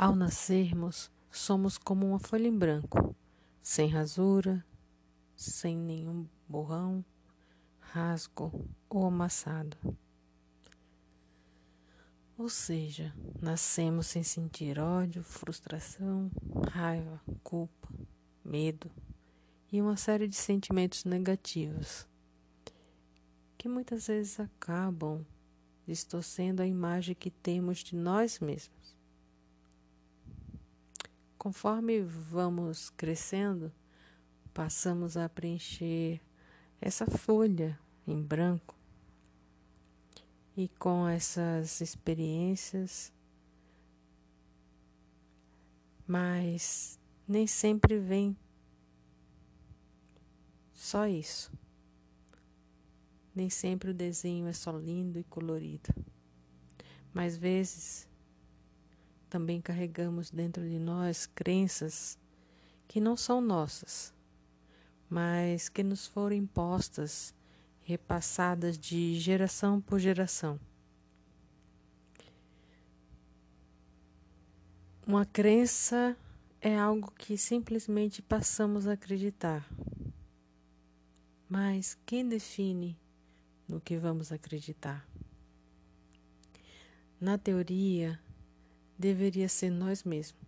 Ao nascermos, somos como uma folha em branco, sem rasura, sem nenhum borrão, rasgo ou amassado. Ou seja, nascemos sem sentir ódio, frustração, raiva, culpa, medo e uma série de sentimentos negativos que muitas vezes acabam distorcendo a imagem que temos de nós mesmos. Conforme vamos crescendo, passamos a preencher essa folha em branco e com essas experiências, mas nem sempre vem só isso. Nem sempre o desenho é só lindo e colorido. Mas vezes também carregamos dentro de nós crenças que não são nossas, mas que nos foram impostas repassadas de geração por geração. Uma crença é algo que simplesmente passamos a acreditar. Mas quem define no que vamos acreditar? Na teoria, deveria ser nós mesmos,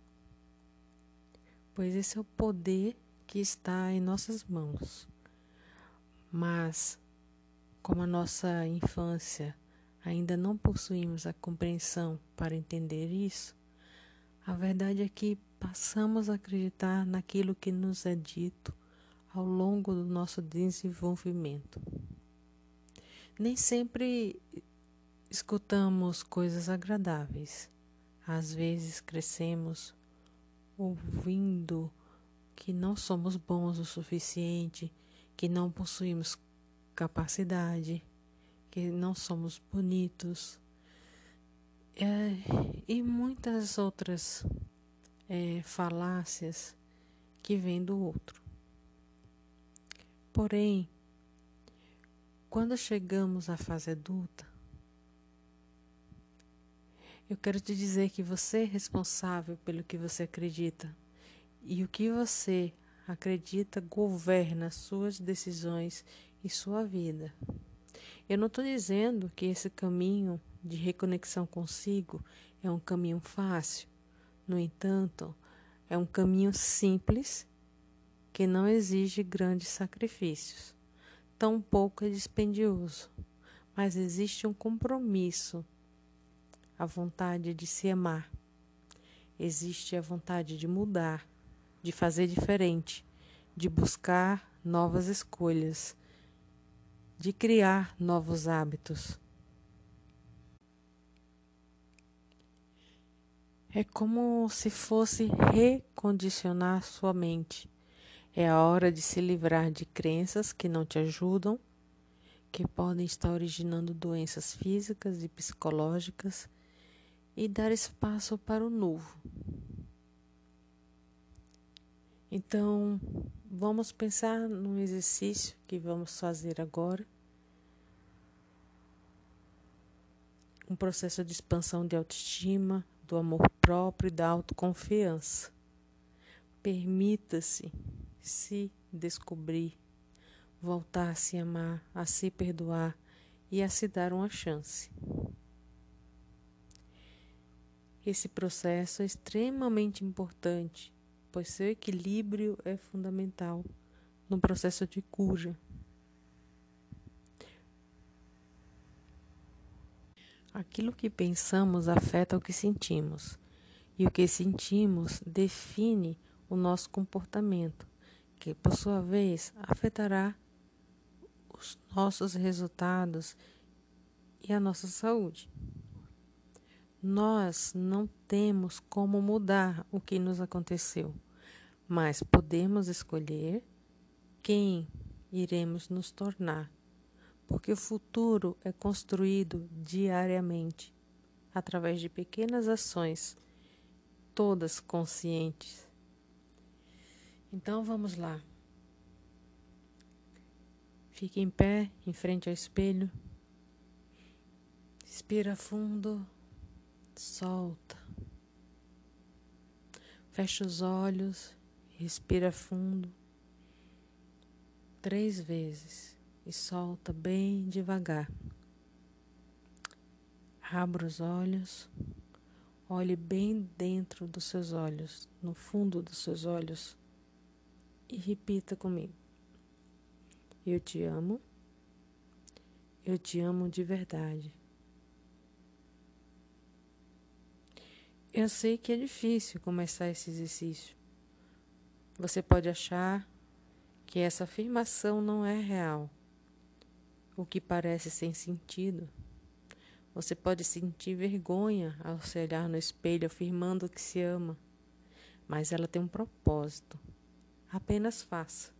pois esse é o poder que está em nossas mãos. Mas como a nossa infância ainda não possuímos a compreensão para entender isso, a verdade é que passamos a acreditar naquilo que nos é dito ao longo do nosso desenvolvimento. Nem sempre escutamos coisas agradáveis. Às vezes crescemos ouvindo que não somos bons o suficiente, que não possuímos capacidade, que não somos bonitos é, e muitas outras é, falácias que vêm do outro. Porém, quando chegamos à fase adulta, eu quero te dizer que você é responsável pelo que você acredita e o que você acredita governa suas decisões e sua vida. Eu não estou dizendo que esse caminho de reconexão consigo é um caminho fácil. No entanto, é um caminho simples que não exige grandes sacrifícios. Tampouco é dispendioso, mas existe um compromisso, a vontade de se amar. Existe a vontade de mudar, de fazer diferente, de buscar novas escolhas de criar novos hábitos. É como se fosse recondicionar sua mente. É a hora de se livrar de crenças que não te ajudam, que podem estar originando doenças físicas e psicológicas, e dar espaço para o novo. Então, vamos pensar num exercício que vamos fazer agora. Um processo de expansão de autoestima, do amor próprio e da autoconfiança. Permita-se se descobrir, voltar a se amar, a se perdoar e a se dar uma chance. Esse processo é extremamente importante pois seu equilíbrio é fundamental no processo de cura. Aquilo que pensamos afeta o que sentimos, e o que sentimos define o nosso comportamento, que por sua vez afetará os nossos resultados e a nossa saúde. Nós não temos como mudar o que nos aconteceu, mas podemos escolher quem iremos nos tornar, porque o futuro é construído diariamente através de pequenas ações, todas conscientes. Então vamos lá. Fique em pé, em frente ao espelho. Respira fundo solta. Fecha os olhos, respira fundo três vezes e solta bem devagar. Abra os olhos, olhe bem dentro dos seus olhos, no fundo dos seus olhos e repita comigo: Eu te amo, eu te amo de verdade. Eu sei que é difícil começar esse exercício. Você pode achar que essa afirmação não é real, o que parece sem sentido. Você pode sentir vergonha ao se olhar no espelho afirmando que se ama, mas ela tem um propósito. Apenas faça.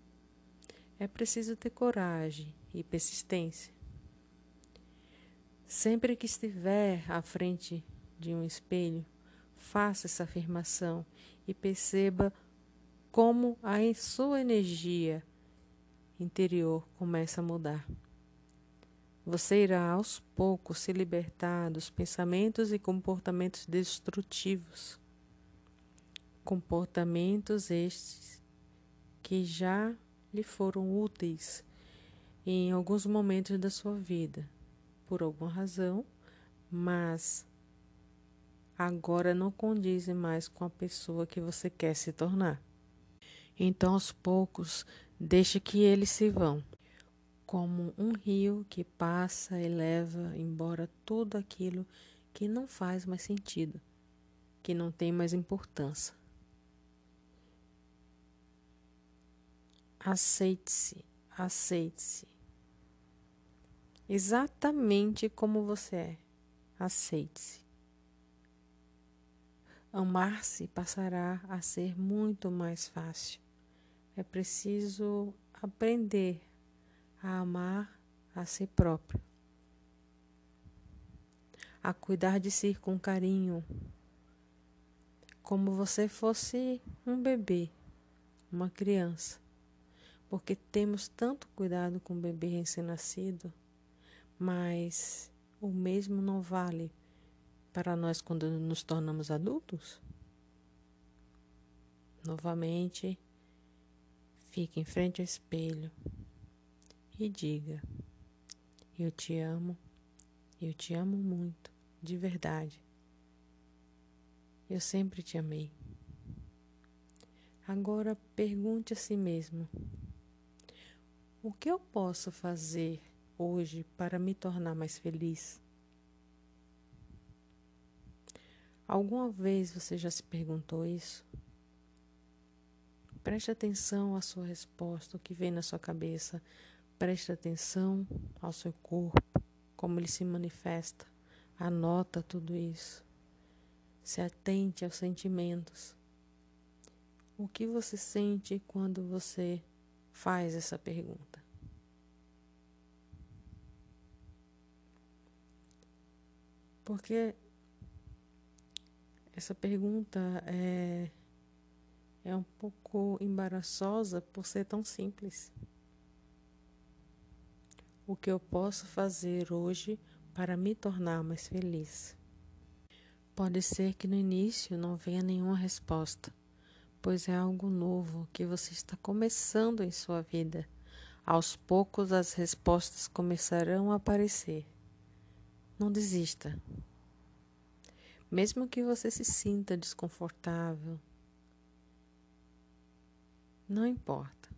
É preciso ter coragem e persistência. Sempre que estiver à frente de um espelho, Faça essa afirmação e perceba como a sua energia interior começa a mudar. Você irá aos poucos se libertar dos pensamentos e comportamentos destrutivos. Comportamentos estes que já lhe foram úteis em alguns momentos da sua vida, por alguma razão, mas agora não condizem mais com a pessoa que você quer se tornar. Então, aos poucos, deixe que eles se vão, como um rio que passa e leva embora tudo aquilo que não faz mais sentido, que não tem mais importância. Aceite-se, aceite-se. Exatamente como você é. Aceite-se. Amar-se passará a ser muito mais fácil. É preciso aprender a amar a si próprio, a cuidar de si com carinho, como você fosse um bebê, uma criança, porque temos tanto cuidado com o bebê recém-nascido, mas o mesmo não vale para nós quando nos tornamos adultos? Novamente, fique em frente ao espelho e diga: Eu te amo, eu te amo muito, de verdade. Eu sempre te amei. Agora pergunte a si mesmo: O que eu posso fazer hoje para me tornar mais feliz? Alguma vez você já se perguntou isso? Preste atenção à sua resposta, o que vem na sua cabeça. Preste atenção ao seu corpo, como ele se manifesta. Anota tudo isso. Se atente aos sentimentos. O que você sente quando você faz essa pergunta? Porque essa pergunta é, é um pouco embaraçosa por ser tão simples. O que eu posso fazer hoje para me tornar mais feliz? Pode ser que no início não venha nenhuma resposta, pois é algo novo que você está começando em sua vida. Aos poucos as respostas começarão a aparecer. Não desista. Mesmo que você se sinta desconfortável, não importa.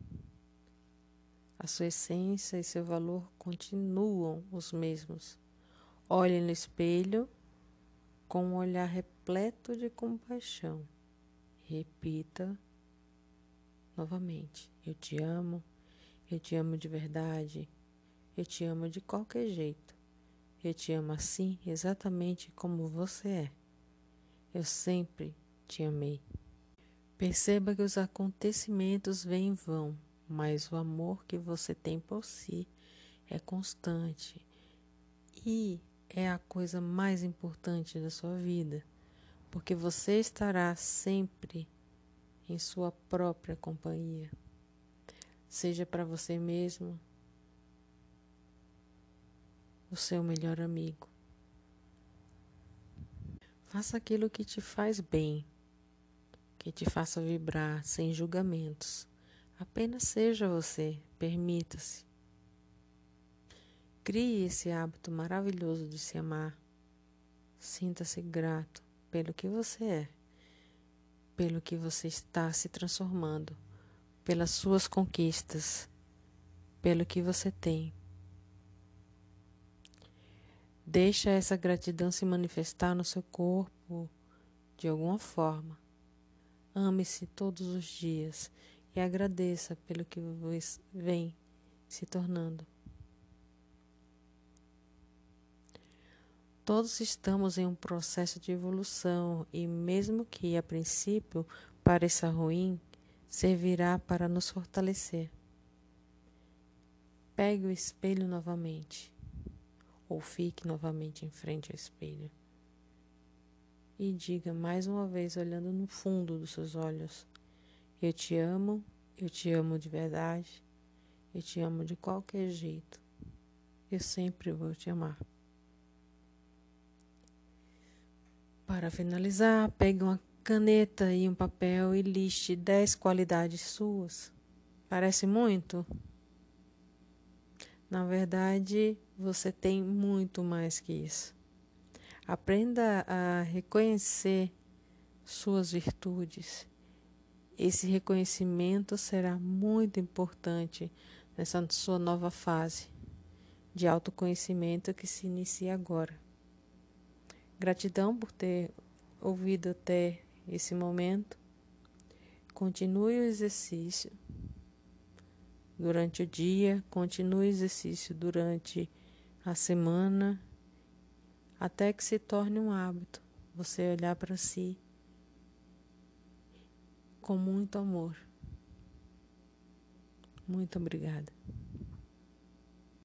A sua essência e seu valor continuam os mesmos. Olhe no espelho com um olhar repleto de compaixão. Repita novamente: Eu te amo, eu te amo de verdade, eu te amo de qualquer jeito. Eu te amo assim, exatamente como você é. Eu sempre te amei. Perceba que os acontecimentos vêm e vão, mas o amor que você tem por si é constante e é a coisa mais importante da sua vida, porque você estará sempre em sua própria companhia, seja para você mesmo o seu melhor amigo. Faça aquilo que te faz bem, que te faça vibrar sem julgamentos. Apenas seja você, permita-se. Crie esse hábito maravilhoso de se amar. Sinta-se grato pelo que você é, pelo que você está se transformando, pelas suas conquistas, pelo que você tem. Deixa essa gratidão se manifestar no seu corpo de alguma forma. Ame-se todos os dias e agradeça pelo que vem se tornando. Todos estamos em um processo de evolução e, mesmo que a princípio pareça ruim, servirá para nos fortalecer. Pegue o espelho novamente, ou fique novamente em frente ao espelho, e diga mais uma vez, olhando no fundo dos seus olhos: Eu te amo, eu te amo de verdade, eu te amo de qualquer jeito, eu sempre vou te amar. Para finalizar, pegue uma caneta e um papel e liste 10 qualidades suas. Parece muito? Na verdade, você tem muito mais que isso. Aprenda a reconhecer suas virtudes. Esse reconhecimento será muito importante nessa sua nova fase de autoconhecimento que se inicia agora. Gratidão por ter ouvido até esse momento. Continue o exercício durante o dia, continue o exercício durante a semana, até que se torne um hábito você olhar para si com muito amor. Muito obrigada.